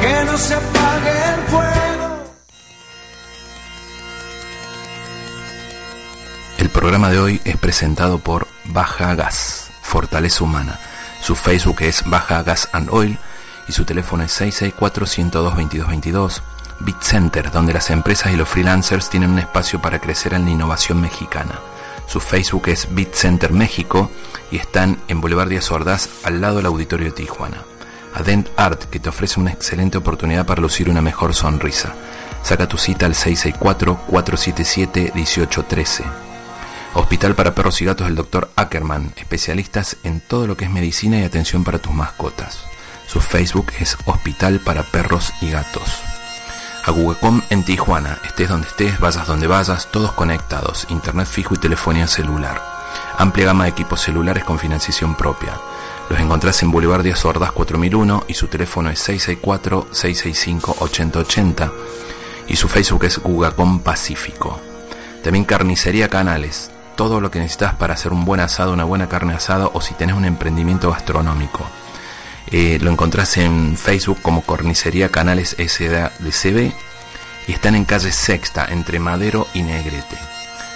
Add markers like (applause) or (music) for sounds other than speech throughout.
Que no se apague el fuego. El programa de hoy es presentado por Baja Gas, Fortaleza Humana. Su Facebook es Baja Gas and Oil y su teléfono es 664-102-2222. BitCenter, donde las empresas y los freelancers tienen un espacio para crecer en la innovación mexicana. Su Facebook es BitCenter México y están en Boulevard Díaz Ordaz, al lado del Auditorio de Tijuana. Adent Art, que te ofrece una excelente oportunidad para lucir una mejor sonrisa. Saca tu cita al 664-477-1813. Hospital para Perros y Gatos del Dr. Ackerman, especialistas en todo lo que es medicina y atención para tus mascotas. Su Facebook es Hospital para Perros y Gatos. Aguacom en Tijuana, estés donde estés, vayas donde vayas, todos conectados, internet fijo y telefonía celular. Amplia gama de equipos celulares con financiación propia. Los encontrás en Boulevard Díaz Ordaz 4001 y su teléfono es 664-665-8080 y su Facebook es Gugacom Pacífico. También Carnicería Canales, todo lo que necesitas para hacer un buen asado, una buena carne asada o si tenés un emprendimiento gastronómico. Eh, lo encontrás en Facebook como Cornicería Canales SDCB y están en calle Sexta, entre Madero y Negrete.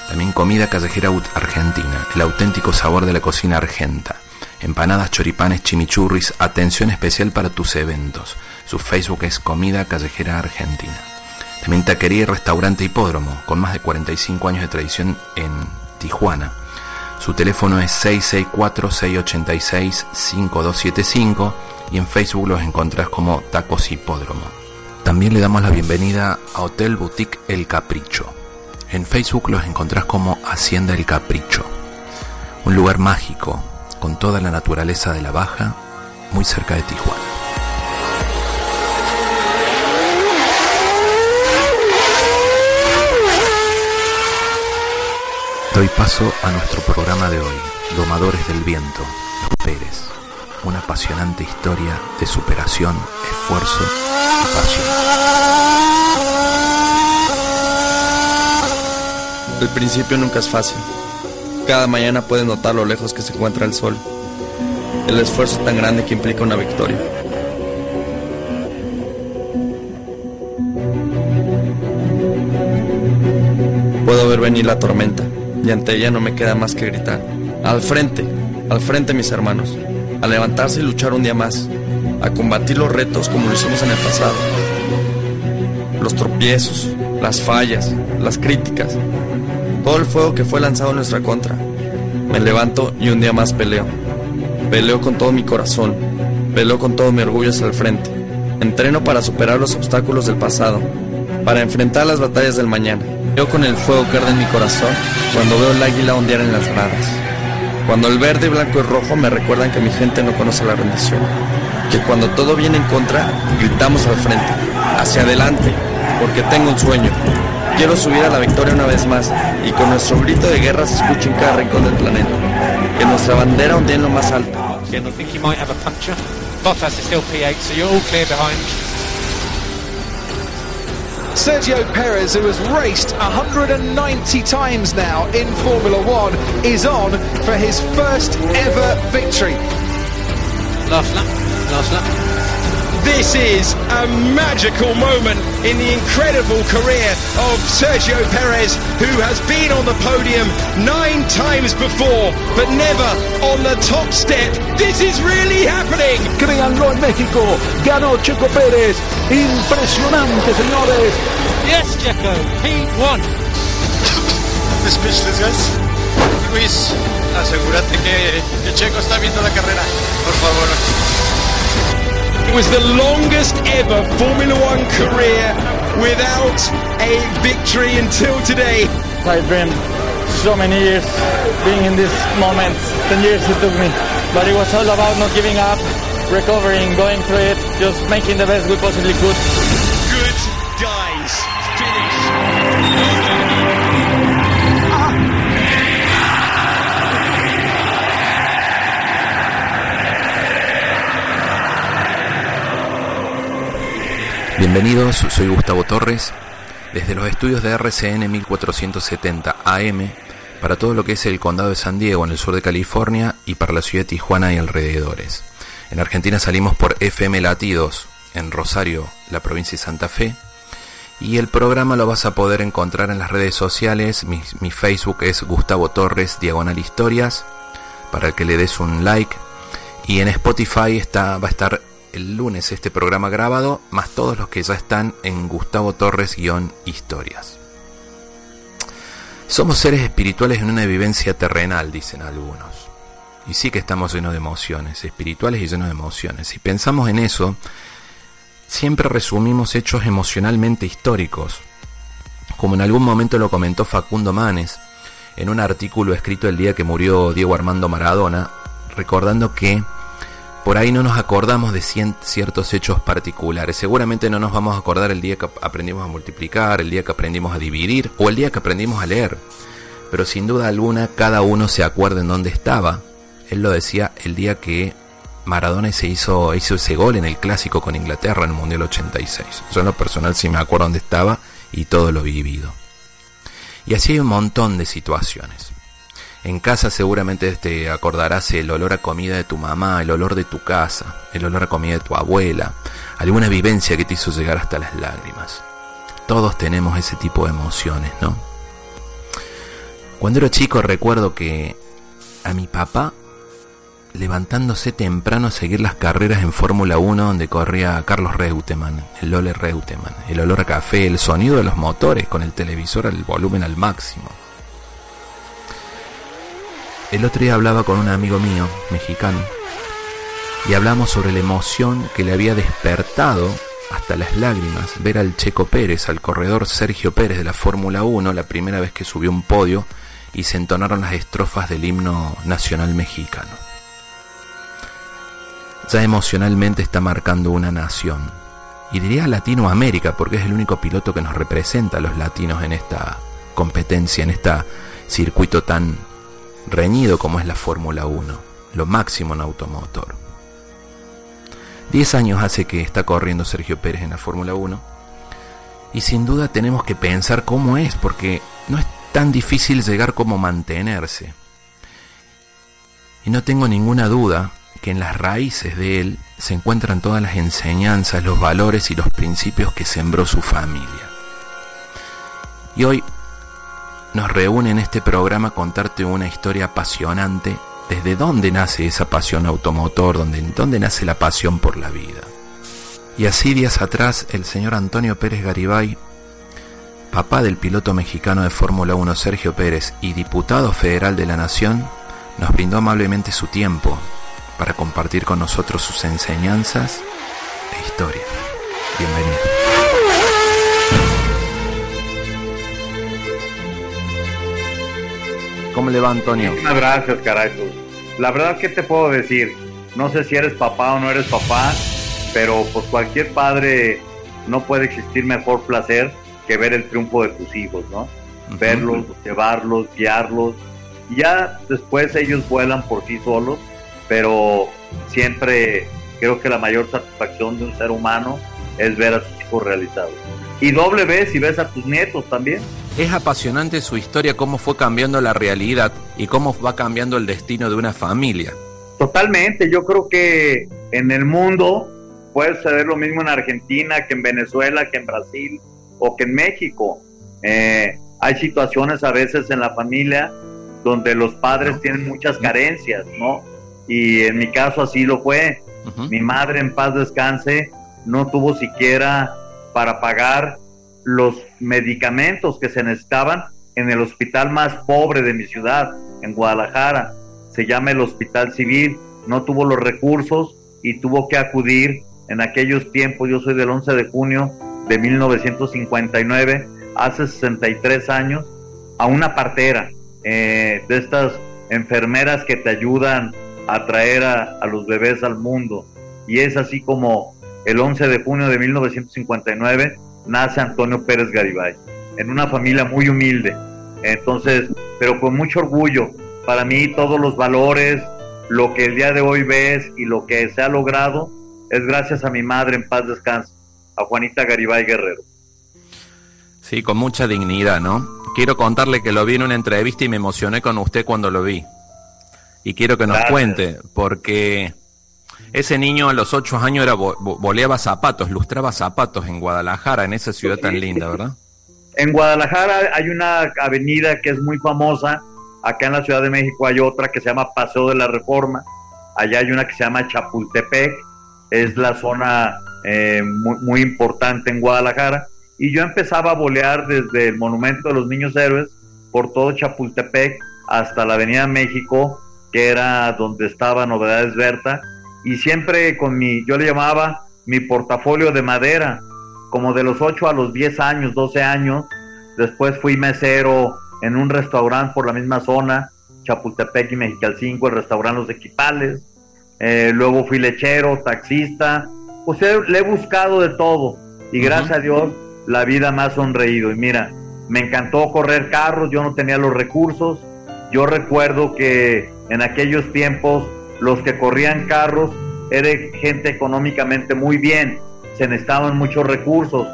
También comida callejera argentina, el auténtico sabor de la cocina argenta. Empanadas, choripanes, chimichurris, atención especial para tus eventos. Su Facebook es Comida Callejera Argentina. También taquería y restaurante Hipódromo, con más de 45 años de tradición en Tijuana. Su teléfono es 664-686-5275 y en Facebook los encontrás como Tacos Hipódromo. También le damos la bienvenida a Hotel Boutique El Capricho. En Facebook los encontrás como Hacienda El Capricho. Un lugar mágico, con toda la naturaleza de la Baja, muy cerca de Tijuana. Doy paso a nuestro programa de hoy, Domadores del Viento, Los Pérez, una apasionante historia de superación, esfuerzo y pasión. El principio nunca es fácil. Cada mañana puedes notar lo lejos que se encuentra el sol. El esfuerzo tan grande que implica una victoria. Puedo ver venir la tormenta y ante ella no me queda más que gritar. Al frente, al frente mis hermanos, a levantarse y luchar un día más, a combatir los retos como lo hicimos en el pasado. Los tropiezos, las fallas, las críticas, todo el fuego que fue lanzado en nuestra contra. Me levanto y un día más peleo. Peleo con todo mi corazón, peleo con todo mi orgullo hacia el frente. Entreno para superar los obstáculos del pasado, para enfrentar las batallas del mañana. Veo con el fuego que arde en mi corazón cuando veo el águila ondear en las gradas. Cuando el verde, blanco y rojo me recuerdan que mi gente no conoce la rendición. Que cuando todo viene en contra, gritamos al frente, hacia adelante, porque tengo un sueño. Quiero subir a la victoria una vez más y con nuestro grito de guerra se escuche en cada rincón del planeta. Que nuestra bandera ondee en lo más alto. Que nos... think he might have a puncture. Bottas is still P8, so you're all clear behind. Sergio Perez, who has raced 190 times now in Formula One, is on for his first ever victory. Last lap, last lap. This is a magical moment in the incredible career of Sergio Perez, who has been on the podium nine times before, but never on the top step. This is really happening. Créanlo en México, ganó Checo Pérez. Impresionante, señores. Yes, Checo, he won. (laughs) Speechless, guys. Luis, asegúrate que, que Checo está viendo la carrera, por favor. It was the longest ever Formula One career without a victory until today. I dream so many years being in this moment. 10 years it took me. But it was all about not giving up, recovering, going through it, just making the best we possibly could. Good Bienvenidos, soy Gustavo Torres, desde los estudios de RCN 1470 AM, para todo lo que es el condado de San Diego en el sur de California y para la ciudad de Tijuana y alrededores. En Argentina salimos por FM Latidos, en Rosario, la provincia de Santa Fe, y el programa lo vas a poder encontrar en las redes sociales. Mi, Facebook es Gustavo Torres Diagonal Historias, para que le des un like. Y en Spotify está, va a estar el lunes este programa grabado, más todos los que ya están en Gustavo Torres-Historias. Somos seres espirituales en una vivencia terrenal, dicen algunos. Y sí que estamos llenos de emociones, espirituales y llenos de emociones. Si pensamos en eso, siempre resumimos hechos emocionalmente históricos, como en algún momento lo comentó Facundo Manes en un artículo escrito el día que murió Diego Armando Maradona, recordando que por ahí no nos acordamos de ciertos hechos particulares. Seguramente no nos vamos a acordar el día que aprendimos a multiplicar, el día que aprendimos a dividir o el día que aprendimos a leer. Pero sin duda alguna cada uno se acuerda en dónde estaba. Él lo decía el día que Maradona se hizo, hizo ese gol en el clásico con Inglaterra en el Mundial 86. Yo en lo personal sí me acuerdo dónde estaba y todo lo vivido. Y así hay un montón de situaciones. En casa seguramente te acordarás el olor a comida de tu mamá, el olor de tu casa, el olor a comida de tu abuela, alguna vivencia que te hizo llegar hasta las lágrimas. Todos tenemos ese tipo de emociones, ¿no? Cuando era chico recuerdo que a mi papá, levantándose temprano a seguir las carreras en Fórmula 1 donde corría Carlos Reutemann, el Lole Reutemann, el olor a café, el sonido de los motores con el televisor al volumen al máximo el otro día hablaba con un amigo mío, mexicano, y hablamos sobre la emoción que le había despertado hasta las lágrimas ver al Checo Pérez, al corredor Sergio Pérez de la Fórmula 1, la primera vez que subió un podio y se entonaron las estrofas del himno nacional mexicano. Ya emocionalmente está marcando una nación, y diría Latinoamérica, porque es el único piloto que nos representa a los latinos en esta competencia, en este circuito tan reñido como es la Fórmula 1, lo máximo en automotor. Diez años hace que está corriendo Sergio Pérez en la Fórmula 1 y sin duda tenemos que pensar cómo es, porque no es tan difícil llegar como mantenerse. Y no tengo ninguna duda que en las raíces de él se encuentran todas las enseñanzas, los valores y los principios que sembró su familia. Y hoy nos reúne en este programa contarte una historia apasionante, desde dónde nace esa pasión automotor, dónde, dónde nace la pasión por la vida. Y así días atrás el señor Antonio Pérez Garibay, papá del piloto mexicano de Fórmula 1 Sergio Pérez y diputado federal de la Nación, nos brindó amablemente su tiempo para compartir con nosotros sus enseñanzas e historia. Bienvenido. ¿Cómo le va, Antonio? Muchas gracias, caray. La verdad, ¿qué te puedo decir? No sé si eres papá o no eres papá, pero pues cualquier padre no puede existir mejor placer que ver el triunfo de tus hijos, ¿no? Verlos, llevarlos, guiarlos. Y ya después ellos vuelan por sí solos, pero siempre creo que la mayor satisfacción de un ser humano es ver a sus hijos realizados. Y doble vez si ves a tus nietos también. Es apasionante su historia, cómo fue cambiando la realidad y cómo va cambiando el destino de una familia. Totalmente, yo creo que en el mundo puede suceder lo mismo en Argentina, que en Venezuela, que en Brasil o que en México. Eh, hay situaciones a veces en la familia donde los padres tienen muchas carencias, ¿no? Y en mi caso así lo fue. Mi madre en paz descanse no tuvo siquiera para pagar los medicamentos que se necesitaban en el hospital más pobre de mi ciudad, en Guadalajara. Se llama el Hospital Civil. No tuvo los recursos y tuvo que acudir en aquellos tiempos, yo soy del 11 de junio de 1959, hace 63 años, a una partera. eh, de estas enfermeras que te ayudan a traer a, a los bebés al mundo. Y es así como el 11 de junio de 1959 nace Antonio Pérez Garibay, en una familia muy humilde. Entonces, pero con mucho orgullo. Para mí todos los valores, lo que el día de hoy ves y lo que se ha logrado es gracias a mi madre en paz descanse, a Juanita Garibay Guerrero. Sí, con mucha dignidad, ¿no? Quiero contarle que lo vi en una entrevista y me emocioné con usted cuando lo vi. Y quiero que nos cuente, porque ese niño a los ocho años era boleaba zapatos, lustraba zapatos en Guadalajara, en esa ciudad tan linda, ¿verdad? En Guadalajara hay una avenida que es muy famosa, acá en la Ciudad de México hay otra que se llama Paseo de la Reforma, allá hay una que se llama Chapultepec, es la zona eh, muy, importante en Guadalajara, y yo empezaba a bolear desde el Monumento de los Niños Héroes por todo Chapultepec hasta la Avenida México, que era donde estaba Novedades Berta, y siempre con mi, yo le llamaba mi portafolio de madera, como de los 8 a los 10 años, 12 años. Después fui mesero en un restaurante por la misma zona, Chapultepec y Mexicalcinco, el restaurante Los Equipales. Eh, luego fui lechero, taxista. Pues le he buscado de todo. Y gracias a Dios, la vida me ha sonreído. Y mira, me encantó correr carros, yo no tenía los recursos. Yo recuerdo que en aquellos tiempos los que corrían carros eran gente económicamente muy bien se necesitaban muchos recursos.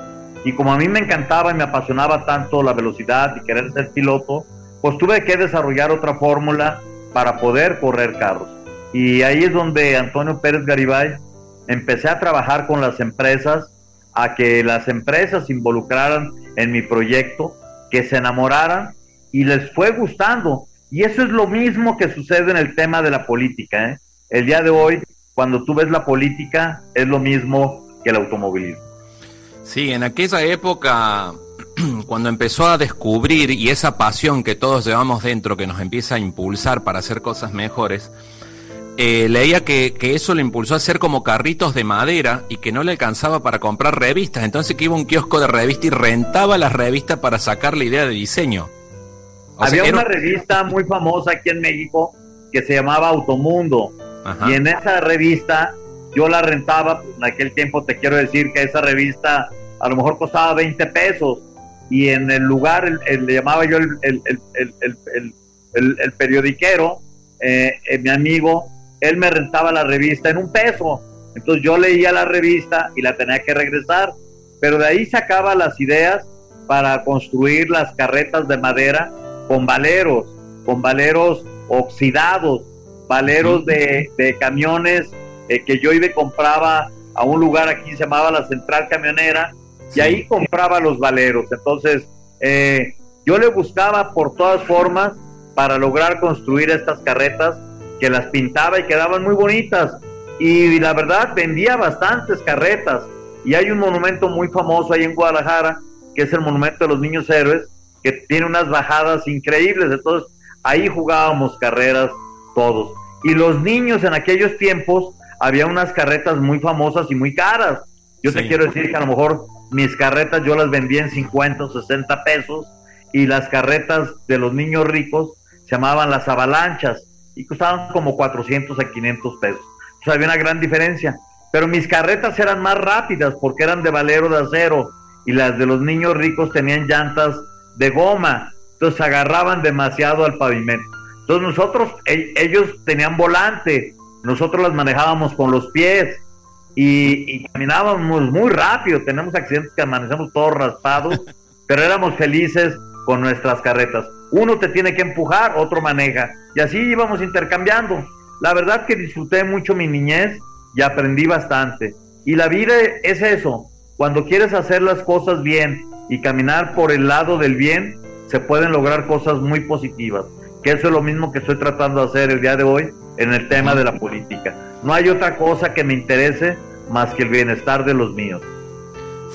Y como a mí me encantaba y me apasionaba tanto la velocidad y querer ser piloto, pues tuve que desarrollar otra fórmula para poder correr carros. Y ahí es donde Antonio Pérez Garibay empecé a trabajar con las empresas, a que las empresas se involucraran en mi proyecto, que se enamoraran y les fue gustando. Y eso es lo mismo que sucede en el tema de la política. ¿eh? El día de hoy, cuando tú ves la política, es lo mismo que el automovilismo. Sí, en aquella época, (clears throat) cuando empezó a descubrir y esa pasión que todos llevamos dentro, que nos empieza a impulsar para hacer cosas mejores, eh, leía que, eso lo impulsó a hacer como carritos de madera y que no le alcanzaba para comprar revistas. Entonces que iba a un kiosco de revista y rentaba las revistas para sacar la idea de diseño. Había una revista muy famosa aquí en México que se llamaba Automundo. Y en esa revista yo la rentaba, en aquel tiempo te quiero decir que esa revista a lo mejor costaba 20 pesos y en el lugar, le llamaba yo el, el, periodiquero, eh, eh, mi amigo, él me rentaba la revista en un peso. Entonces yo leía la revista y la tenía que regresar, pero de ahí sacaba las ideas para construir las carretas de madera con valeros, con valeros oxidados, valeros de, de camiones eh, que yo iba y compraba a un lugar aquí se llamaba la Central Camionera y ahí compraba los valeros. Entonces, eh, yo le buscaba por todas formas para lograr construir estas carretas que las pintaba y quedaban muy bonitas. Y la verdad, vendía bastantes carretas. Y hay un monumento muy famoso ahí en Guadalajara, que es el Monumento de los Niños Héroes, que tiene unas bajadas increíbles. Entonces, ahí jugábamos carreras todos. Y los niños en aquellos tiempos había unas carretas muy famosas y muy caras. Yo te quiero decir que a lo mejor mis carretas yo las vendía en 50 o 60 pesos y las carretas de los niños ricos se llamaban las avalanchas y costaban como 400 a 500 pesos. O sea, había una gran diferencia. Pero mis carretas eran más rápidas porque eran de valero de acero y las de los niños ricos tenían llantas de goma. Entonces agarraban demasiado al pavimento. Entonces nosotros, ellos tenían volante nosotros las manejábamos con los pies y, caminábamos muy rápido. Tenemos accidentes que amanecemos todos raspados, (laughs) pero éramos felices con nuestras carretas. Uno te tiene que empujar, otro maneja. Y así íbamos intercambiando. La verdad que disfruté mucho mi niñez y aprendí bastante. Y la vida es eso. Cuando quieres hacer las cosas bien y caminar por el lado del bien, se pueden lograr cosas muy positivas. Que eso es lo mismo que estoy tratando de hacer el día de hoy en el tema de la política. No hay otra cosa que me interese más que el bienestar de los míos.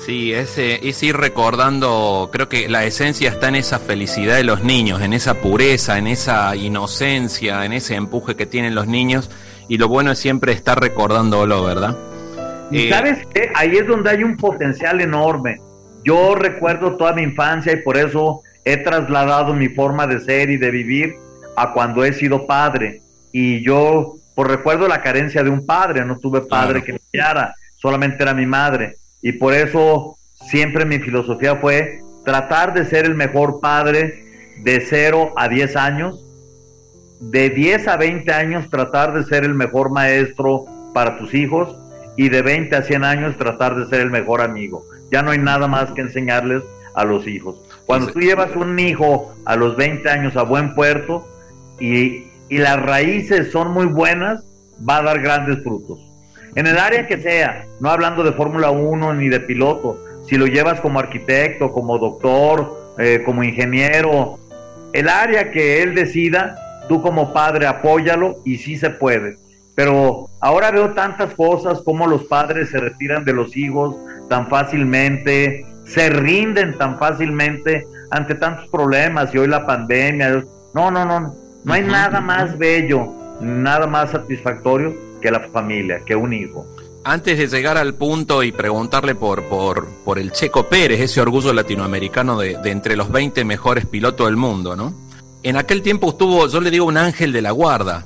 Sí, es, es ir recordando, creo que la esencia está en esa felicidad de los niños, en esa pureza, en esa inocencia, en ese empuje que tienen los niños y lo bueno es siempre estar recordándolo, ¿verdad? Y eh, sabes que ahí es donde hay un potencial enorme. Yo recuerdo toda mi infancia y por eso he trasladado mi forma de ser y de vivir a cuando he sido padre. Y yo, por recuerdo la carencia de un padre, no tuve padre que me guiara, solamente era mi madre. Y por eso siempre mi filosofía fue tratar de ser el mejor padre de 0 a 10 años, de 10 a 20 años tratar de ser el mejor maestro para tus hijos y de 20 a 100 años tratar de ser el mejor amigo. Ya no hay nada más que enseñarles a los hijos. Cuando tú llevas un hijo a los 20 años a buen puerto y, y las raíces son muy buenas, va a dar grandes frutos. En el área que sea, no hablando de Fórmula 1 ni de piloto, si lo llevas como arquitecto, como doctor, eh, como ingeniero, el área que él decida, tú como padre apóyalo y sí se puede. Pero ahora veo tantas cosas como los padres se retiran de los hijos tan fácilmente, se rinden tan fácilmente ante tantos problemas y hoy la pandemia. No, no, no, no hay nada más bello, nada más satisfactorio que la familia, que un hijo. Antes de llegar al punto y preguntarle por, por, por el Checo Pérez, ese orgullo latinoamericano de, de entre los 20 mejores pilotos del mundo, ¿no? En aquel tiempo estuvo, yo le digo, un ángel de la guarda,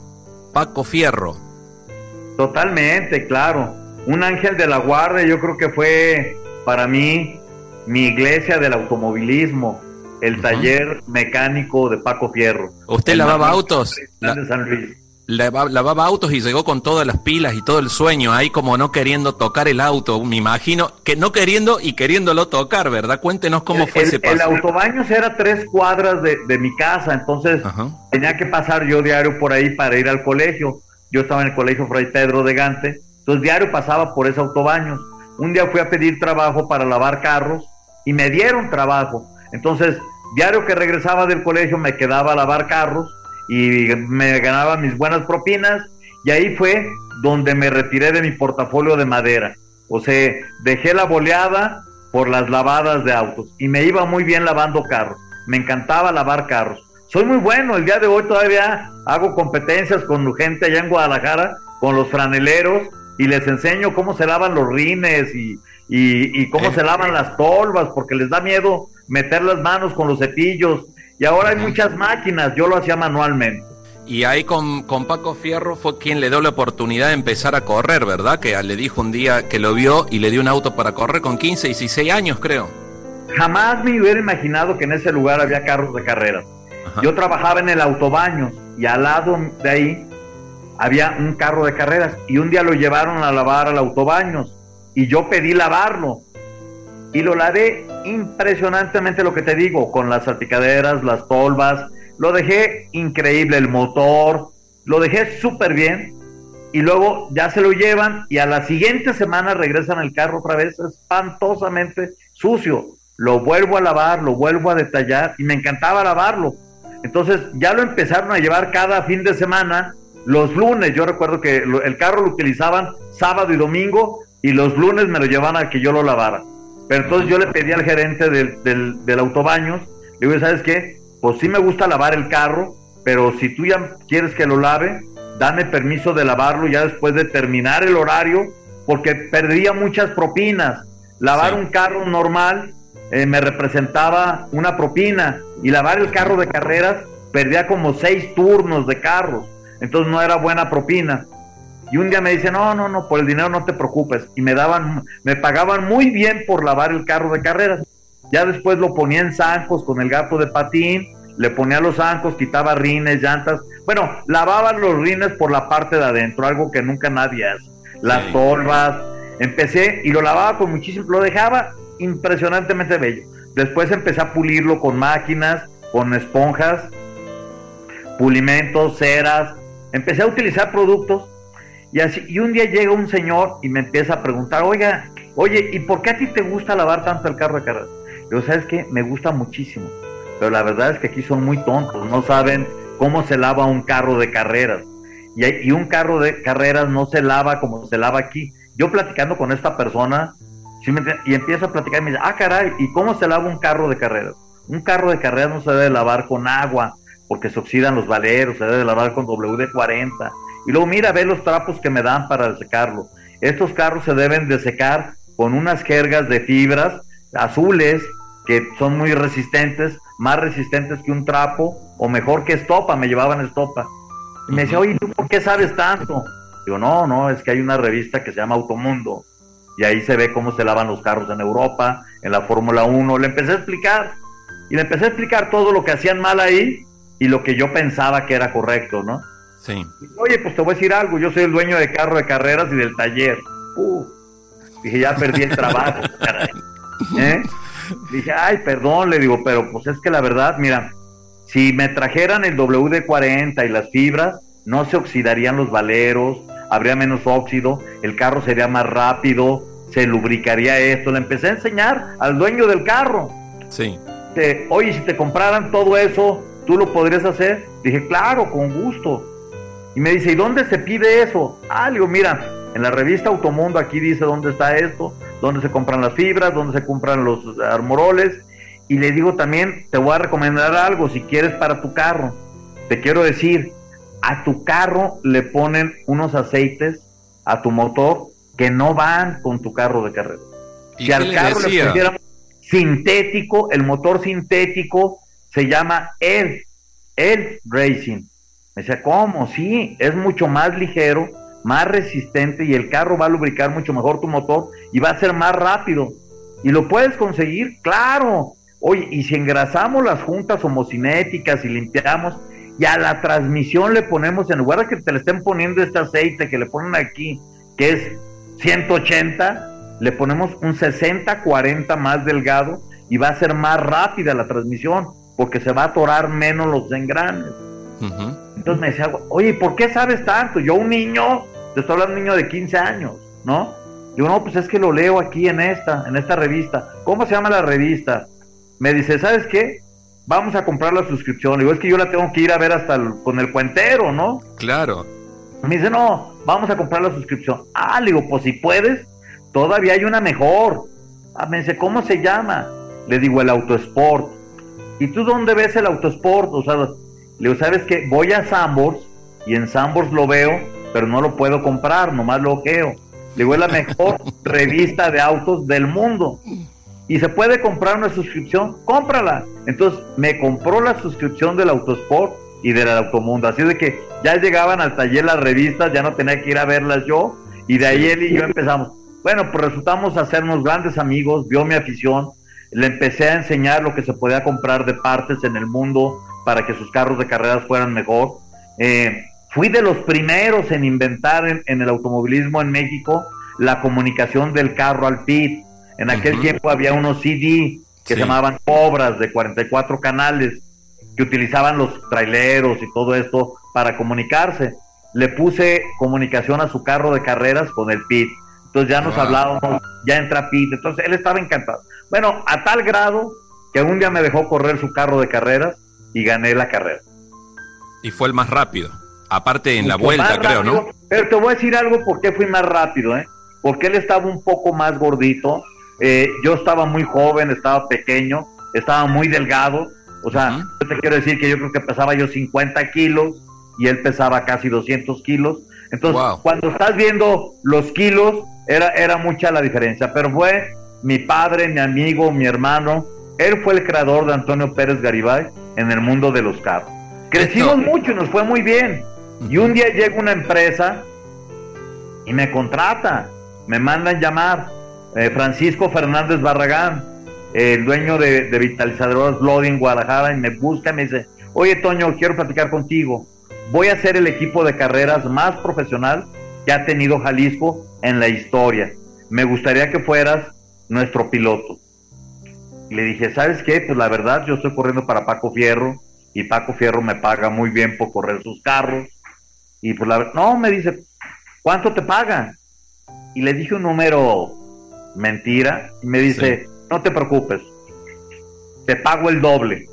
Paco Fierro. Totalmente, claro. Un ángel de la guarda, yo creo que fue para mí mi iglesia del automovilismo, el taller mecánico de Paco Fierro. ¿Usted lavaba autos? De San Luis lavaba autos y llegó con todas las pilas y todo el sueño ahí como no queriendo tocar el auto, me imagino, que no queriendo y queriéndolo tocar, ¿verdad? Cuéntenos cómo fue ese paso. El autobaños era tres cuadras de, de mi casa, entonces tenía que pasar yo diario por ahí para ir al colegio. Yo estaba en el colegio Fray Pedro de Gante, entonces diario pasaba por ese autobaños. Un día fui a pedir trabajo para lavar carros y me dieron trabajo. Entonces, diario que regresaba del colegio me quedaba a lavar carros y me ganaba mis buenas propinas y ahí fue donde me retiré de mi portafolio de madera. O sea, dejé la boleada por las lavadas de autos y me iba muy bien lavando carros. Me encantaba lavar carros. Soy muy bueno, el día de hoy todavía hago competencias con gente allá en Guadalajara, con los franeleros, y les enseño cómo se lavan los rines y, y, cómo eh. se lavan las tolvas, porque les da miedo meter las manos con los cepillos y ahora hay muchas máquinas, yo lo hacía manualmente. Y ahí con, con, Paco Fierro fue quien le dio la oportunidad de empezar a correr, ¿verdad? Que le dijo un día que lo vio y le dio un auto para correr con 15, 16 años, creo. Jamás me hubiera imaginado que en ese lugar había carros de carreras. Yo trabajaba en el autobaño y al lado de ahí había un carro de carreras y un día lo llevaron a lavar al autobaños y yo pedí lavarlo. Y lo lavé. Impresionantemente lo que te digo, con las salpicaderas, las tolvas, lo dejé increíble, el motor, lo dejé súper bien. Y luego ya se lo llevan y a la siguiente semana regresan el carro otra vez. Espantosamente sucio. Lo vuelvo a lavar, lo vuelvo a detallar y me encantaba lavarlo. Entonces ya lo empezaron a llevar cada fin de semana, los lunes, yo recuerdo que el carro lo utilizaban sábado y domingo y los lunes me lo llevaban a que yo lo lavara. Pero entonces yo le pedí al gerente del, del, del autobaños, le digo, ¿sabes qué? Pues sí me gusta lavar el carro, pero si tú ya quieres que lo lave, dame permiso de lavarlo ya después de terminar el horario, porque perdía muchas propinas. Lavar un carro normal eh, me representaba una propina y lavar el carro de carreras perdía como seis turnos de carros, entonces no era buena propina. Y un día me dice, no, no, no, por el dinero no te preocupes. Y me daban, me pagaban muy bien por lavar el carro de carreras. Ya después lo ponía en zancos con el gato de patín, le ponía los zancos, quitaba rines, llantas. Bueno, lavaban los rines por la parte de adentro, algo que nunca nadie hace. Las sí. Empecé y lo lavaba con muchísimo, lo dejaba impresionantemente bello. Después empecé a pulirlo con máquinas, con esponjas, pulimentos, ceras. Empecé a utilizar productos y, así, y un día llega un señor y me empieza a preguntar, oiga, oye, ¿y por qué a ti te gusta lavar tanto el carro de carreras? Yo, ¿sabes qué? Me gusta muchísimo. Pero la verdad es que aquí son muy tontos, no saben cómo se lava un carro de carreras. Y, y un carro de carreras no se lava como se lava aquí. Yo platicando con esta persona, y empiezo a platicar y me dice, ah, caray, ¿y cómo se lava un carro de carreras? Un carro de carreras no se debe lavar con agua, porque se oxidan los valeros, se debe lavar con WD-40 y luego mira, ve los trapos que me dan para secarlo. Estos carros se deben de secar con unas jergas de fibras azules que son muy resistentes, más resistentes que un trapo, o mejor que estopa, me llevaban estopa. Y me decía, oye, ¿tú por qué sabes tanto? Digo, no, no, es que hay una revista que se llama Automundo, y ahí se ve cómo se lavan los carros en Europa, en la Fórmula 1. Le empecé a explicar, y le empecé a explicar todo lo que hacían mal ahí y lo que yo pensaba que era correcto, ¿no? Sí. Oye, pues te voy a decir algo, yo soy el dueño de carro de carreras y del taller. Uh, dije, ya perdí el trabajo, (laughs) caray. ¿Eh? Dije, ay, perdón, le digo, pero pues es que la verdad, mira, si me trajeran el WD-40 y las fibras, no se oxidarían los valeros, habría menos óxido, el carro sería más rápido, se lubricaría esto. Le empecé a enseñar al dueño del carro. Sí. Oye, si te compraran todo eso, ¿tú lo podrías hacer? Dije, claro, con gusto. Y me dice, ¿y dónde se pide eso? Ah, le digo, mira, en la revista Automundo aquí dice dónde está esto, dónde se compran las fibras, dónde se compran los armoroles. Y le digo también, te voy a recomendar algo si quieres para tu carro. Te quiero decir, a tu carro le ponen unos aceites a tu motor que no van con tu carro de carrera. ¿Y si al carro le pusiéramos sintético, el motor sintético se llama Elf, Elf Racing. Me decía, ¿cómo? Sí, es mucho más ligero, más resistente y el carro va a lubricar mucho mejor tu motor y va a ser más rápido. ¿Y lo puedes conseguir? Claro. Oye, y si engrasamos las juntas homocinéticas y limpiamos, y a la transmisión le ponemos, en lugar de que te le estén poniendo este aceite que le ponen aquí, que es 180, le ponemos un 60-40 más delgado y va a ser más rápida la transmisión, porque se va a atorar menos los engranes. Entonces me decía, oye, ¿por qué sabes tanto? Yo, un niño, te estoy hablando de un niño de 15 años, ¿no? Digo, no, pues es que lo leo aquí en esta, en esta revista. ¿Cómo se llama la revista? Me dice, ¿sabes qué? Vamos a comprar la suscripción. Digo, es que yo la tengo que ir a ver hasta el- con el cuentero, ¿no? Claro. Me dice, no, vamos a comprar la suscripción. Ah, le digo, pues si puedes, todavía hay una mejor. Ah, me dice, ¿cómo se llama? Le digo, el Autosport. ¿Y tú dónde ves el Autosport? O sea, le digo, ¿sabes qué? Voy a Sambors y en Sambors lo veo, pero no lo puedo comprar, nomás lo ojeo. Le digo, es la mejor (laughs) revista de autos del mundo. Y se puede comprar una suscripción, cómprala. Entonces me compró la suscripción del Autosport y del Automundo. Así de que ya llegaban al taller las revistas, ya no tenía que ir a verlas yo. Y de ahí él y yo empezamos. Bueno, pues resultamos hacernos grandes amigos, vio mi afición, le empecé a enseñar lo que se podía comprar de partes en el mundo para que sus carros de carreras fueran mejor. Eh, fui de los primeros en inventar en, en el automovilismo en México la comunicación del carro al pit. En aquel tiempo había unos CD que Sí. se llamaban Cobras de 44 canales que utilizaban los traileros y todo esto para comunicarse. Le puse comunicación a su carro de carreras con el pit. Entonces ya nos Wow. hablábamos, ya entra pit. Entonces él estaba encantado. Bueno, a tal grado que un día me dejó correr su carro de carreras y gané la carrera. Y fue el más rápido. Aparte en la vuelta, creo, ¿no? Pero te voy a decir algo por qué fui más rápido, ¿eh? Porque él estaba un poco más gordito. eh, yo estaba muy joven, estaba pequeño, estaba muy delgado. O sea, yo te quiero decir que yo creo que pesaba yo 50 kilos y él pesaba casi 200 kilos. Entonces, Wow. cuando estás viendo los kilos, era, era mucha la diferencia. Pero fue mi padre, mi amigo, mi hermano. Él fue el creador de Antonio Pérez Garibay en el mundo de los carros. Crecimos Esto- mucho y nos fue muy bien. Y un día llega una empresa y me contrata, me mandan llamar. eh, Francisco Fernández Barragán, eh, el dueño de, de Vitalizadoras Bloody en Guadalajara, y me busca y me dice, oye Toño, quiero platicar contigo. Voy a ser el equipo de carreras más profesional que ha tenido Jalisco en la historia. Me gustaría que fueras nuestro piloto. Y le dije, ¿sabes qué? Pues la verdad, yo estoy corriendo para Paco Fierro y Paco Fierro me paga muy bien por correr sus carros. Y pues la ver- no, me dice, ¿cuánto te pagan? Y le dije un número mentira y me dice, no te preocupes, te pago el doble.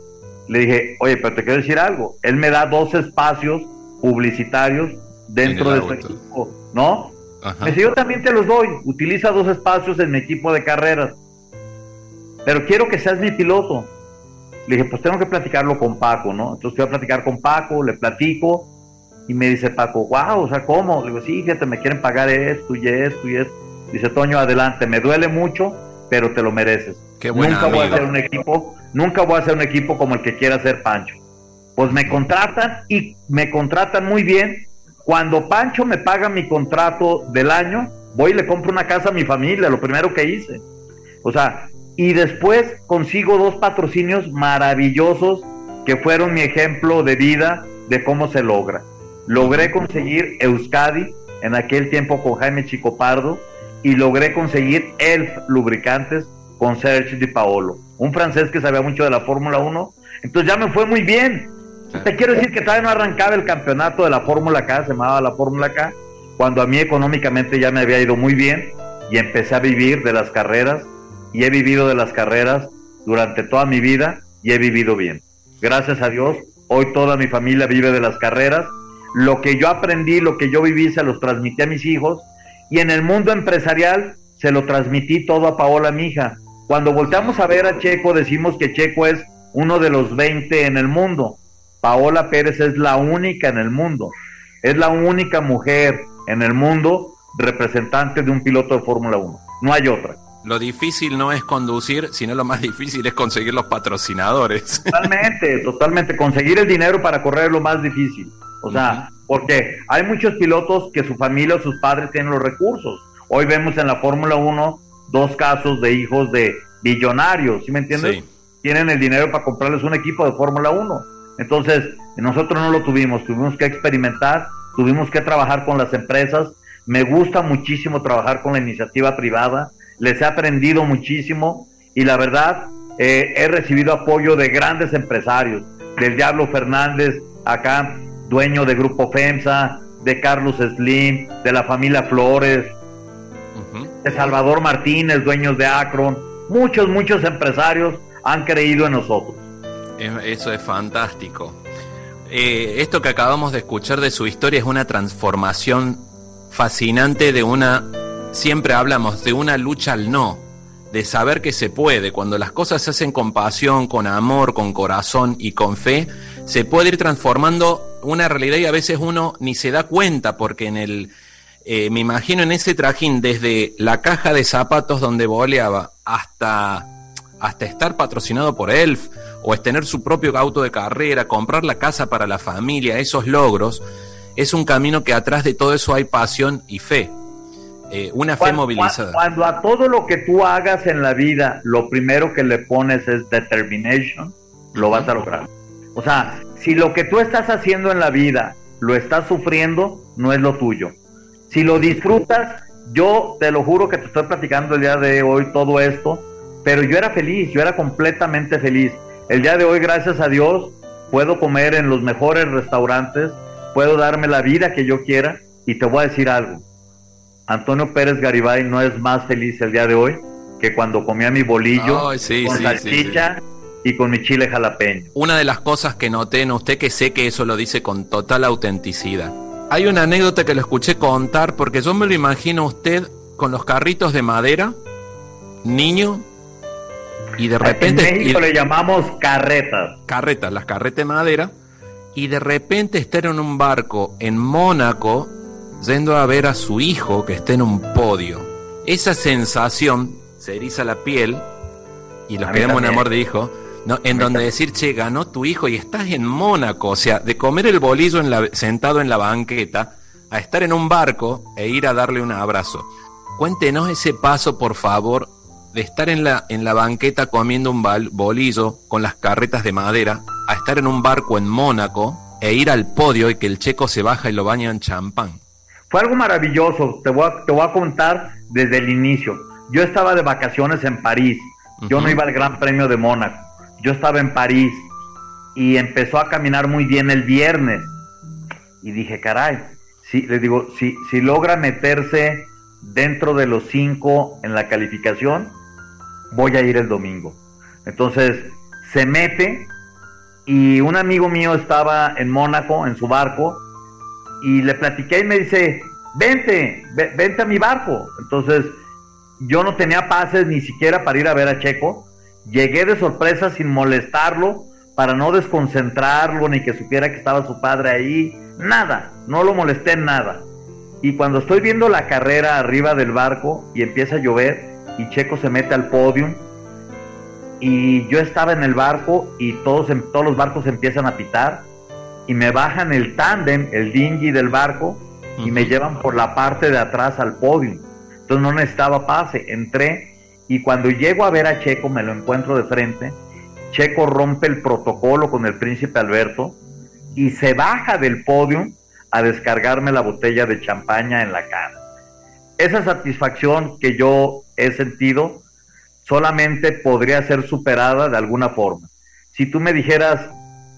Le dije, oye, pero te quiero decir algo, él me da dos espacios publicitarios dentro En de su equipo, ¿no? Ajá. Me dice, yo también te los doy, utiliza dos espacios en mi equipo de carreras, pero quiero que seas mi piloto. Le dije, pues tengo que platicarlo con Paco, ¿no? Entonces voy a platicar con Paco, le platico, y me dice Paco, wow, o sea, ¿cómo? Le digo, sí, fíjate, me quieren pagar esto y esto y esto. Dice, Toño, adelante, me duele mucho, pero te lo mereces. Qué buen nunca voy a hacer un equipo, nunca voy a hacer un equipo como el que quiera hacer Pancho. Pues me contratan y me contratan muy bien. Cuando Pancho me paga mi contrato del año, voy y le compro una casa a mi familia, lo primero que hice. O sea, y después consigo dos patrocinios maravillosos que fueron mi ejemplo de vida de cómo se logra. Logré conseguir Euskadi en aquel tiempo con Jaime Chico Pardo y logré conseguir Elf Lubricantes con Serge Di Paolo, un francés que sabía mucho de la Fórmula 1. Entonces ya me fue muy bien. Te quiero decir que todavía no arrancaba el campeonato de la Fórmula K, se llamaba la Fórmula K, cuando a mí económicamente ya me había ido muy bien y empecé a vivir de las carreras y he vivido de las carreras durante toda mi vida y he vivido bien. Gracias a Dios, hoy toda mi familia vive de las carreras. Lo que yo aprendí, lo que yo viví, se los transmití a mis hijos y en el mundo empresarial se lo transmití todo a Paola, mi hija. Cuando volteamos a ver a Checo, decimos que Checo es uno de los 20 en el mundo. Paola Pérez es la única en el mundo. Es la única mujer en el mundo representante de un piloto de Fórmula 1. No hay otra. Lo difícil no es conducir, sino lo más difícil es conseguir los patrocinadores. (laughs) Totalmente, totalmente. Conseguir el dinero para correr es lo más difícil. O sea, porque hay muchos pilotos que su familia o sus padres tienen los recursos. Hoy vemos en la Fórmula 1 dos casos de hijos de billonarios, ¿sí me entiendes? Sí. Tienen el dinero para comprarles un equipo de Fórmula 1. Entonces, nosotros no lo tuvimos, tuvimos que experimentar, tuvimos que trabajar con las empresas. Me gusta muchísimo trabajar con la iniciativa privada, les he aprendido muchísimo y la verdad eh, he recibido apoyo de grandes empresarios, del Diablo Fernández, acá, dueño de Grupo FEMSA, de Carlos Slim, de la familia Flores, de Salvador Martínez, dueños de Akron. Muchos, muchos empresarios han creído en nosotros. Es- Eso es fantástico. Eh, esto que acabamos de escuchar de su historia es una transformación fascinante de una, siempre hablamos de una lucha al no, de saber que se puede, cuando las cosas se hacen con pasión, con amor, con corazón y con fe, se puede ir transformando una realidad y a veces uno ni se da cuenta porque en el, eh, me imagino en ese trajín desde la caja de zapatos donde boleaba hasta hasta estar patrocinado por Elf o es tener su propio auto de carrera, comprar la casa para la familia, esos logros, es un camino que atrás de todo eso hay pasión y fe. Eh, una fe Cuando- movilizada. Cuando a todo lo que tú hagas en la vida, lo primero que le pones es determination, lo vas a lograr. O sea, si lo que tú estás haciendo en la vida lo estás sufriendo, no es lo tuyo. Si lo disfrutas, yo te lo juro que te estoy platicando el día de hoy todo esto, pero yo era feliz, yo era completamente feliz. El día de hoy, gracias a Dios, puedo comer en los mejores restaurantes, puedo darme la vida que yo quiera y te voy a decir algo. Antonio Pérez Garibay no es más feliz el día de hoy que cuando comía mi bolillo Ay, sí, con sí, salchicha y con mi chile jalapeño. Una de las cosas que noté en usted, que sé que eso lo dice con total autenticidad. Hay una anécdota que lo escuché contar, porque yo me lo imagino a usted con los carritos de madera, niño, y de repente... en México y- le llamamos carretas. carretas, las carretas de madera, y de repente estar en un barco en Mónaco yendo a ver a su hijo que está en un podio. Esa sensación se eriza la piel, y los A que mí vemos en también. amor de hijo, ¿no? en donde decir, che, ganó tu hijo y estás en Mónaco, o sea, de comer el bolillo en la- sentado en la banqueta, a estar en un barco e ir a darle un abrazo. Cuéntenos ese paso, por favor, de estar en la, en la banqueta comiendo un bal- bolillo con las carretas de madera, a estar en un barco en Mónaco e ir al podio y que el checo se baja y lo baña en champán. Fue algo maravilloso, te voy, a, te voy a contar desde el inicio. Yo estaba de vacaciones en París, yo no iba al Gran Premio de Mónaco, yo estaba en París y empezó a caminar muy bien el viernes. Y dije, caray, si, le digo, si, si logra meterse dentro de los cinco en la calificación, voy a ir el domingo. Entonces se mete y un amigo mío estaba en Mónaco, en su barco, y le platiqué y me dice, vente, ve- vente a mi barco. Entonces, yo no tenía pases ni siquiera para ir a ver a Checo. Llegué de sorpresa sin molestarlo, para no desconcentrarlo, ni que supiera que estaba su padre ahí. Nada, no lo molesté en nada. Y cuando estoy viendo la carrera arriba del barco y empieza a llover y Checo se mete al podium, y yo estaba en el barco y todos, em, todos los barcos empiezan a pitar y me bajan el tándem, el dinghy del barco y me llevan por la parte de atrás al podio. Entonces no necesitaba pase, entré y cuando llego a ver a Checo me lo encuentro de frente. Checo rompe el protocolo con el príncipe Alberto y se baja del podio a descargarme la botella de champaña en la cara. Esa satisfacción que yo he sentido solamente podría ser superada de alguna forma. Si tú me dijeras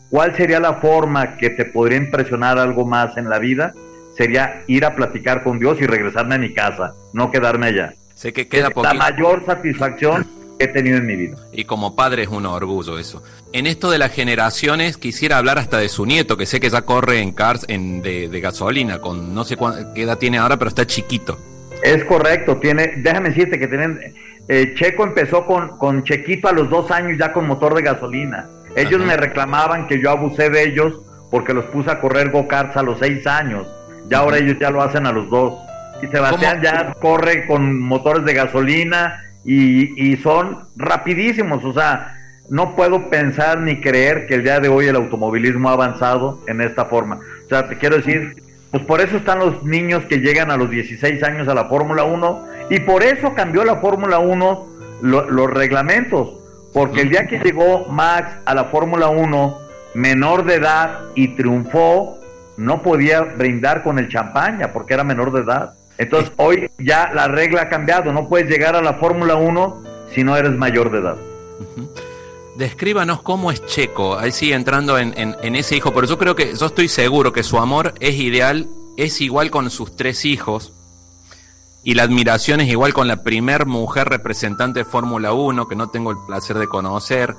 cuál sería la forma que te podría impresionar algo más en la vida, sería ir a platicar con Dios y regresarme a mi casa, no quedarme allá. Sé que queda La mayor satisfacción que he tenido en mi vida. Y como padre es un orgullo eso. En esto de las generaciones, quisiera hablar hasta de su nieto, que sé que ya corre en cars en, de, gasolina, con no sé qué edad tiene ahora, pero está chiquito. Es correcto, tiene, déjame decirte que tienen, eh, Checo empezó con, con Chequito a los dos años ya con motor de gasolina. Ellos me reclamaban que yo abusé de ellos porque los puse a correr go-karts a los seis años. Ya ahora ellos ya lo hacen a los dos. Y Sebastián ya corre con motores de gasolina y, y son rapidísimos. O sea, no puedo pensar ni creer que el día de hoy el automovilismo ha avanzado en esta forma. O sea, te quiero decir, pues por eso están los niños que llegan a los 16 años a la Fórmula 1 y por eso cambió la Fórmula 1 los reglamentos. Porque el día que llegó Max a la Fórmula 1, menor de edad, y triunfó, no podía brindar con el champaña porque era menor de edad. Entonces hoy ya la regla ha cambiado, no puedes llegar a la Fórmula 1 si no eres mayor de edad. Descríbanos cómo es Checo, ahí sigue entrando en, en, ese hijo, pero yo creo que, yo estoy seguro que su amor es ideal, es igual con sus tres hijos, y la admiración es igual con la primer mujer representante de Fórmula 1, que no tengo el placer de conocer.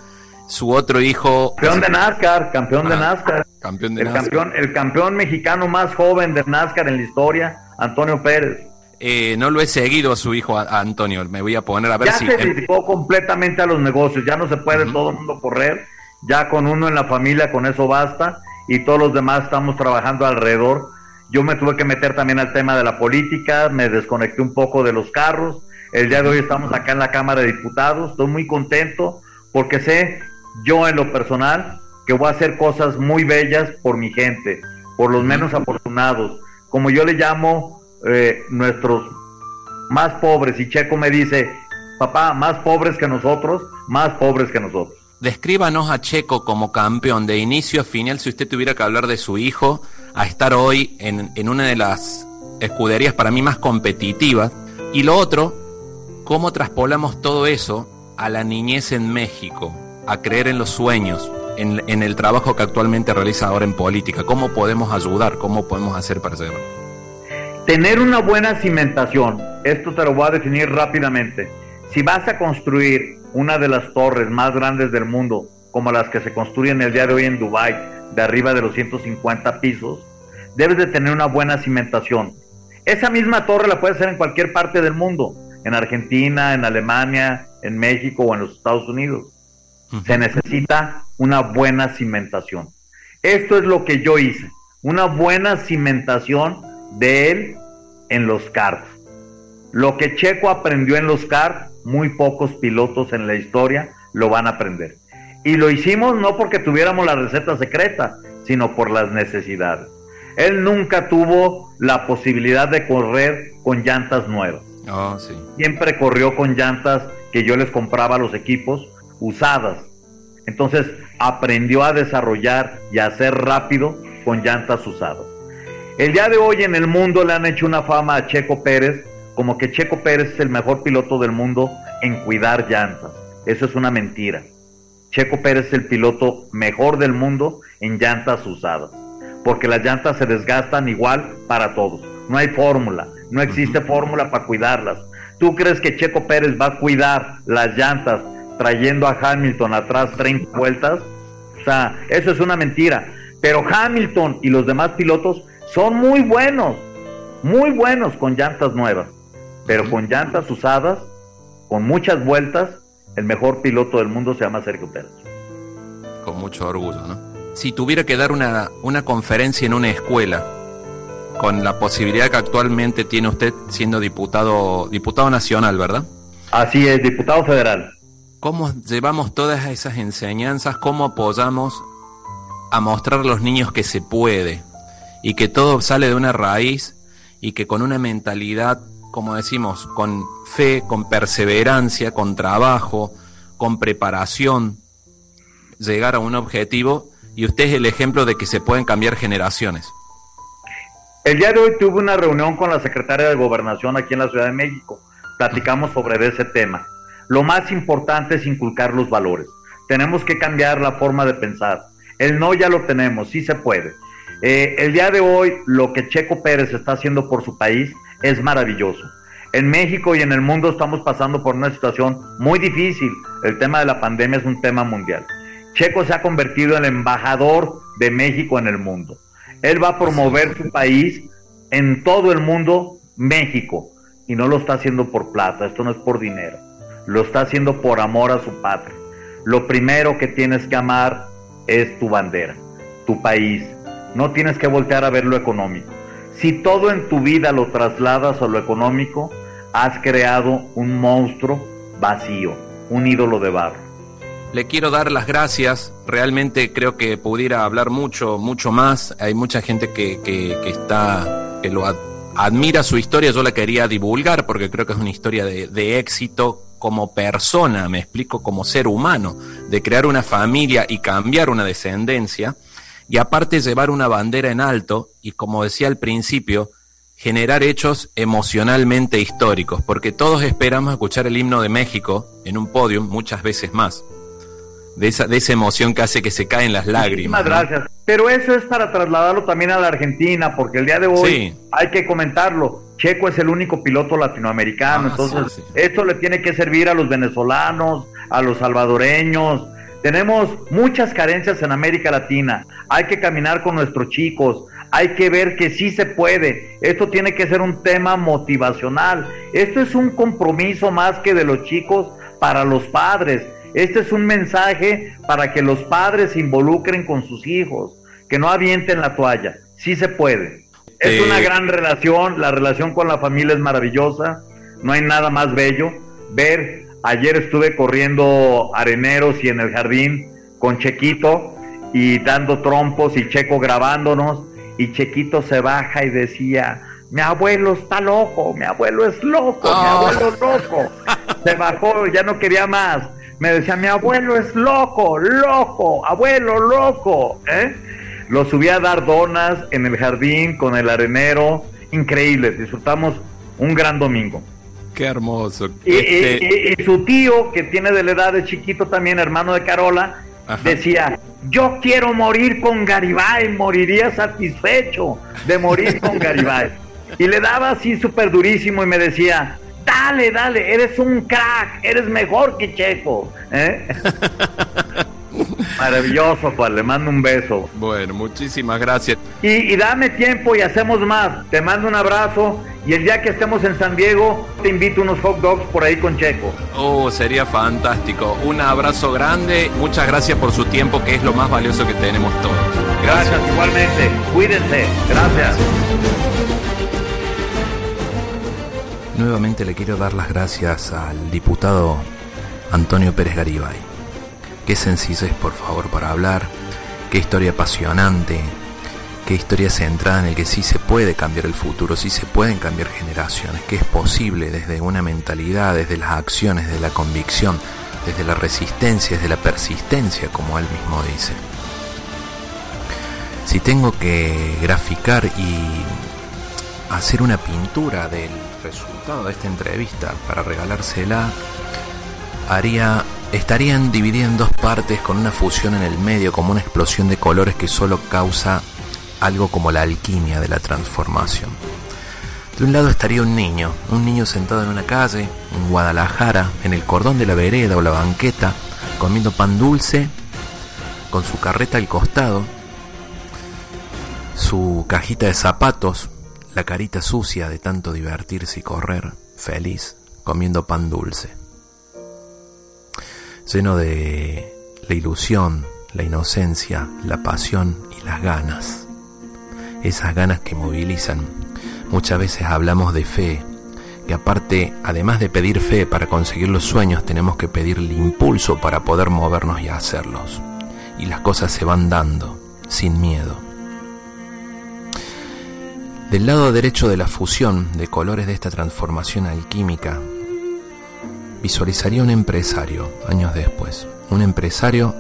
Su otro hijo. Campeón de NASCAR, campeón de ah, NASCAR. Campeón de el Campeón, el campeón mexicano más joven de NASCAR en la historia, Antonio Pérez. Eh, no lo he seguido a su hijo Antonio, me voy a poner a ver ya si. Ya se dedicó completamente a los negocios, ya no se puede todo el mundo correr, ya con uno en la familia, con eso basta, y todos los demás estamos trabajando alrededor yo me tuve que meter también al tema de la política, me desconecté un poco de los carros. El día de hoy estamos acá en la Cámara de Diputados, estoy muy contento porque sé yo en lo personal que voy a hacer cosas muy bellas por mi gente, por los menos afortunados, como yo le llamo eh, nuestros más pobres. Y Checo me dice, papá, más pobres que nosotros, más pobres que nosotros. Descríbanos a Checo como campeón de inicio a final si usted tuviera que hablar de su hijo a estar hoy en, en una de las escuderías para mí más competitivas. Y lo otro, cómo traspolamos todo eso a la niñez en México, a creer en los sueños, en, en, el trabajo que actualmente realiza ahora en política. ¿Cómo podemos ayudar? ¿Cómo podemos hacer para hacerlo? Tener una buena cimentación. Esto te lo voy a definir rápidamente. Si vas a construir una de las torres más grandes del mundo, como las que se construyen el día de hoy en Dubái, de arriba de los 150 pisos, debes de tener una buena cimentación. Esa misma torre la puedes hacer en cualquier parte del mundo, en Argentina, en Alemania, en México o en los Estados Unidos. Se necesita una buena cimentación. Esto es lo que yo hice, una buena cimentación de él en los karts. Lo que Checo aprendió en los karts, muy pocos pilotos en la historia lo van a aprender. Y lo hicimos no porque tuviéramos la receta secreta, sino por las necesidades. Él nunca tuvo la posibilidad de correr con llantas nuevas. Oh, Siempre corrió con llantas que yo les compraba a los equipos usadas. Entonces aprendió a desarrollar y a ser rápido con llantas usadas. El día de hoy en el mundo le han hecho una fama a Checo Pérez como que Checo Pérez es el mejor piloto del mundo en cuidar llantas. Eso es una mentira. Checo Pérez es el piloto mejor del mundo en llantas usadas, porque las llantas se desgastan igual para todos. No hay fórmula, no existe fórmula para cuidarlas. ¿Tú crees que Checo Pérez va a cuidar las llantas trayendo a Hamilton atrás 30 vueltas? O sea, eso es una mentira. Pero Hamilton y los demás pilotos son muy buenos, muy buenos con llantas nuevas, pero con llantas usadas, con muchas vueltas, el mejor piloto del mundo se llama Sergio Pérez. Con mucho orgullo, ¿no? Si tuviera que dar una, una conferencia en una escuela, con la posibilidad que actualmente tiene usted siendo diputado, diputado nacional, ¿verdad? Así es, diputado federal. cómo llevamos todas esas enseñanzas, cómo apoyamos a mostrar a los niños que se puede y que todo sale de una raíz y que con una mentalidad, como decimos, con fe, con perseverancia, con trabajo, con preparación, llegar a un objetivo y usted es el ejemplo de que se pueden cambiar generaciones. El día de hoy tuve una reunión con la secretaria de Gobernación aquí en la Ciudad de México. Platicamos sobre ese tema. Lo más importante es inculcar los valores. Tenemos que cambiar la forma de pensar. El no ya lo tenemos, sí se puede. Eh, el día de hoy lo que Checo Pérez está haciendo por su país es maravilloso. En México y en el mundo estamos pasando por una situación muy difícil. El tema de la pandemia es un tema mundial. Checo se ha convertido en el embajador de México en el mundo. Él va a promover su país en todo el mundo, México, y no lo está haciendo por plata, esto no es por dinero, lo está haciendo por amor a su patria. Lo primero que tienes que amar es tu bandera, tu país. No tienes que voltear a ver lo económico. Si todo en tu vida lo trasladas a lo económico, has creado un monstruo vacío, un ídolo de barro. Le quiero dar las gracias. Realmente creo que pudiera hablar mucho, mucho más. Hay mucha gente que, que, está, que lo admira su historia. Yo la quería divulgar porque creo que es una historia de, de éxito como persona, me explico, como ser humano, de crear una familia y cambiar una descendencia. Y aparte llevar una bandera en alto y como decía al principio, generar hechos emocionalmente históricos, porque todos esperamos escuchar el himno de México en un podium muchas veces más de esa, de esa emoción que hace que se caen las lágrimas. Muchísimas gracias. Pero eso es para trasladarlo también a la Argentina, porque el día de hoy hay que comentarlo. Checo es el único piloto latinoamericano, ah, entonces esto le tiene que servir a los venezolanos, a los salvadoreños. Tenemos muchas carencias en América Latina. Hay que caminar con nuestros chicos. Hay que ver que sí se puede. Esto tiene que ser un tema motivacional. Esto es un compromiso más que de los chicos para los padres este es un mensaje para que los padres se involucren con sus hijos, que no avienten la toalla. Sí se puede. Es una gran relación, la relación con la familia es maravillosa, no hay nada más bello. Ver, ayer estuve corriendo areneros y en el jardín con Chequito y dando trompos y Checo grabándonos y Chequito se baja y decía, mi abuelo está loco, mi abuelo es loco, mi ah. abuelo es loco. (laughs) Se bajó, ya no quería más me decía, mi abuelo es loco, loco, abuelo loco. ¿eh? Lo subí a dar donas en el jardín con el arenero, increíble, disfrutamos un gran domingo. Qué hermoso. Y, este su tío, que tiene de la edad de chiquito también, hermano de Carola, decía, yo quiero morir con Garibay, moriría satisfecho de morir con (laughs) Garibay. Y le daba así súper durísimo y me decía, dale, dale, eres un crack, eres mejor que Checo. ¿eh? (laughs) Maravilloso, pues le mando un beso. Bueno, muchísimas gracias. Y, dame tiempo y hacemos más. Te mando un abrazo y el día que estemos en San Diego te invito unos hot dogs por ahí con Checo. Oh, sería fantástico. Un abrazo grande. Muchas gracias por su tiempo, que es lo más valioso que tenemos todos. Gracias, gracias igualmente. Cuídense. Gracias. Nuevamente le quiero dar las gracias al diputado Antonio Pérez Garibay. Qué sencillez, por favor, para hablar. Qué historia apasionante. Qué historia centrada en el que sí se puede cambiar el futuro, sí se pueden cambiar generaciones, que es posible desde una mentalidad, desde las acciones, desde la convicción, desde la resistencia, desde la persistencia, como él mismo dice. Si tengo que graficar y hacer una pintura del resultado de esta entrevista para regalársela, haría, estarían divididas en dos partes con una fusión en el medio, como una explosión de colores que solo causa algo como la alquimia de la transformación. De un lado estaría un niño, un niño sentado en una calle, en Guadalajara, en el cordón de la vereda o la banqueta, comiendo pan dulce, con su carreta al costado, su cajita de zapatos la carita sucia de tanto divertirse y correr, feliz, comiendo pan dulce. Lleno de la ilusión, la inocencia, la pasión y las ganas. Esas ganas que movilizan. Muchas veces hablamos de fe, que aparte, además de pedir fe para conseguir los sueños, tenemos que pedir el impulso para poder movernos y hacerlos. Y las cosas se van dando, sin miedo. Del lado derecho de la fusión de colores de esta transformación alquímica, visualizaría un empresario años después. Un empresario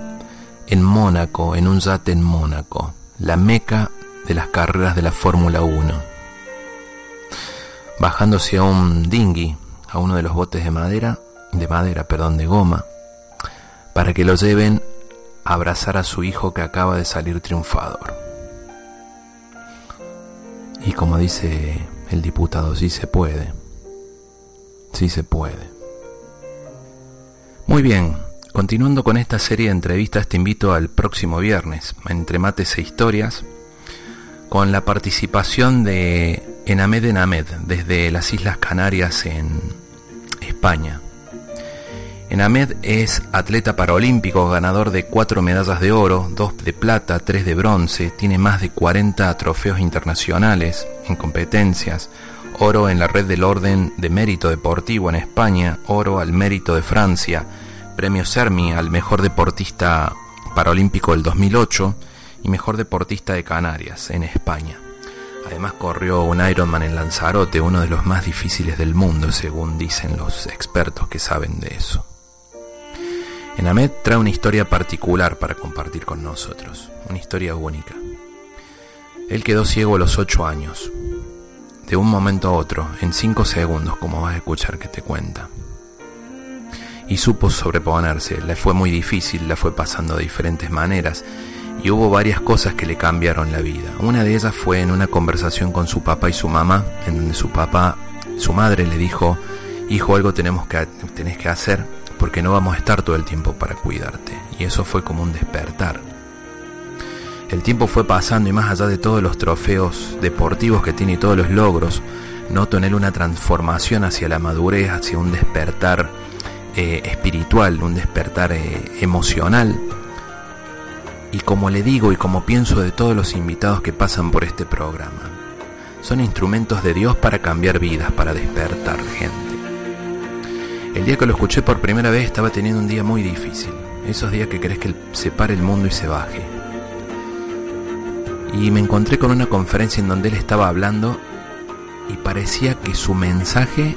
en Mónaco, en un yate en Mónaco, la meca de las carreras de la Fórmula 1. Bajándose a un dinghy, a uno de los botes de madera, de madera, perdón, de goma, para que lo lleven a abrazar a su hijo que acaba de salir triunfador. Y como dice el diputado, sí se puede. Sí se puede. Muy bien, continuando con esta serie de entrevistas, te invito al próximo viernes, entre mates e historias, con la participación de Enamed Enamed, desde las Islas Canarias en España. Enamed es atleta paralímpico, ganador de cuatro medallas de oro, dos de plata, tres de bronce, tiene más de 40 trofeos internacionales en competencias, oro en la red del Orden de Mérito Deportivo en España, oro al Mérito de Francia, premio Sermi al mejor deportista paralímpico del 2008 y mejor deportista de Canarias en España. Además corrió un Ironman en Lanzarote, uno de los más difíciles del mundo, según dicen los expertos que saben de eso. Enamed trae una historia particular para compartir con nosotros, una historia única. Él quedó ciego a los 8 años, de un momento a otro, en 5 segundos, como vas a escuchar que te cuenta. Y supo sobreponerse, le fue muy difícil, la fue pasando de diferentes maneras, y hubo varias cosas que le cambiaron la vida. Una de ellas fue en una conversación con su papá y su mamá, en donde su papá, su madre le dijo, hijo, algo tenemos que, tenés que hacer porque no vamos a estar todo el tiempo para cuidarte. Y eso fue como un despertar. El tiempo fue pasando y más allá de todos los trofeos deportivos que tiene y todos los logros, noto en él una transformación hacia la madurez, hacia un despertar eh, espiritual, un despertar eh, emocional. Y como le digo y como pienso de todos los invitados que pasan por este programa, son instrumentos de Dios para cambiar vidas, para despertar gente. El día que lo escuché por primera vez estaba teniendo un día muy difícil. Esos días que crees que se pare el mundo y se baje. Y me encontré con una conferencia en donde él estaba hablando y parecía que su mensaje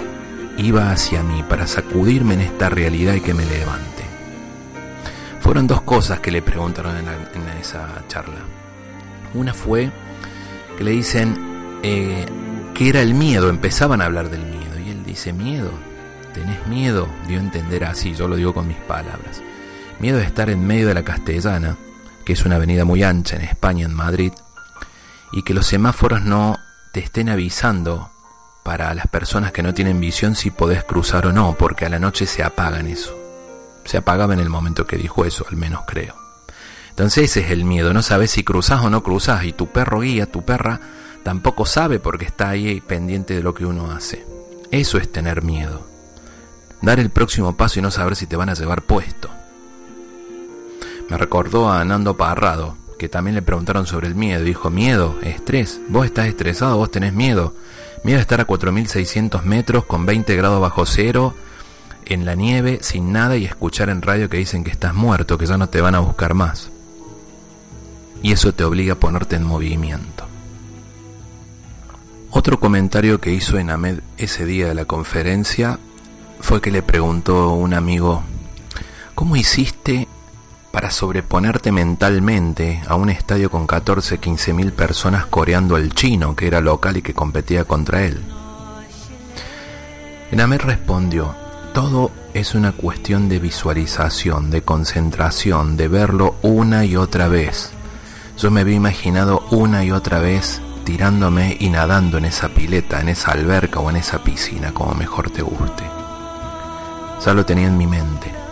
iba hacia mí para sacudirme en esta realidad y que me levante. Fueron dos cosas que le preguntaron en, esa charla. Una fue que le dicen eh, que era el miedo, empezaban a hablar del miedo. Y él dice, miedo, ¿Tenés miedo? Dio a entender así, yo lo digo con mis palabras. Miedo de estar en medio de la Castellana, que es una avenida muy ancha en España, en Madrid, y que los semáforos no te estén avisando para las personas que no tienen visión si podés cruzar o no, porque a la noche se apagan eso. Se apagaba en el momento que dijo eso, al menos creo. Entonces ese es el miedo, no sabes si cruzas o no cruzas, y tu perro guía, tu perra, tampoco sabe porque está ahí pendiente de lo que uno hace. Eso es tener miedo dar el próximo paso y no saber si te van a llevar puesto. Me recordó a Nando Parrado, que también le preguntaron sobre el miedo. Dijo, miedo, estrés, vos estás estresado, vos tenés miedo. Miedo a estar a 4.600 metros con 20 grados bajo cero, en la nieve, sin nada y escuchar en radio que dicen que estás muerto, que ya no te van a buscar más. Y eso te obliga a ponerte en movimiento. Otro comentario que hizo Enamed ese día de la conferencia fue que le preguntó un amigo, ¿cómo hiciste para sobreponerte mentalmente a un estadio con 14, 15 mil personas coreando el chino, que era local y que competía contra él? Enamer respondió, todo es una cuestión de visualización, de concentración, de verlo una y otra vez. Yo me había imaginado una y otra vez tirándome y nadando en esa pileta, en esa alberca o en esa piscina, como mejor te guste ya lo tenía en mi mente.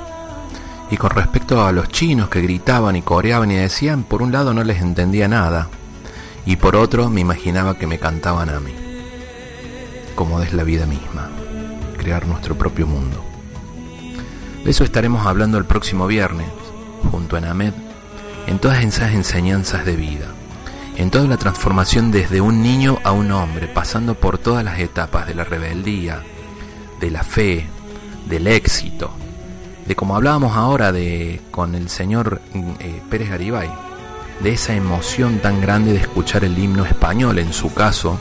Y con respecto a los chinos que gritaban y coreaban y decían, por un lado no les entendía nada, y por otro me imaginaba que me cantaban a mí. Como es la vida misma, crear nuestro propio mundo. De eso estaremos hablando el próximo viernes, junto a Named, en todas esas enseñanzas de vida, en toda la transformación desde un niño a un hombre, pasando por todas las etapas de la rebeldía, de la fe, del éxito, de como hablábamos ahora de con el señor eh, Pérez Garibay, de esa emoción tan grande de escuchar el himno español, en su caso,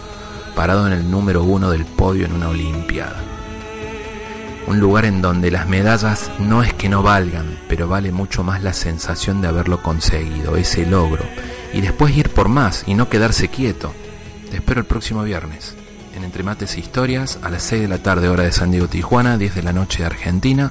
parado en el número uno del podio en una Olimpiada. Un lugar en donde las medallas no es que no valgan, pero vale mucho más la sensación de haberlo conseguido, ese logro, y después ir por más y no quedarse quieto. Te espero el próximo viernes, en Entre Mates e Historias, a las 6 de la tarde hora de San Diego, Tijuana, 10 de la noche Argentina.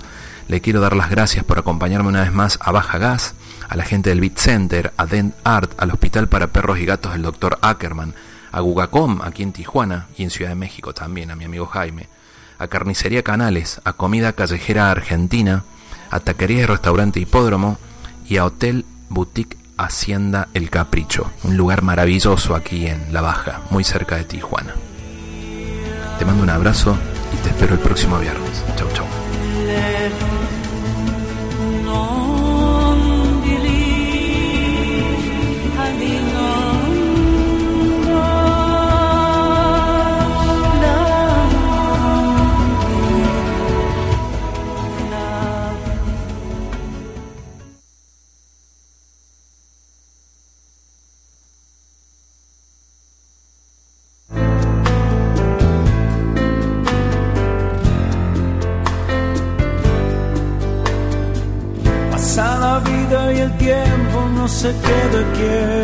Le quiero dar las gracias por acompañarme una vez más a Baja Gas, a la gente del Beat Center, a Dent Art, al Hospital para Perros y Gatos del Dr. Ackerman, a Gugacom aquí en Tijuana y en Ciudad de México también, a mi amigo Jaime, a Carnicería Canales, a Comida Callejera Argentina, a Taquería y Restaurante Hipódromo y a Hotel Boutique Hacienda El Capricho, un lugar maravilloso aquí en La Baja, muy cerca de Tijuana. Te mando un abrazo y te espero el próximo viernes. Chau, chau. Hallelujah. Se queda quieto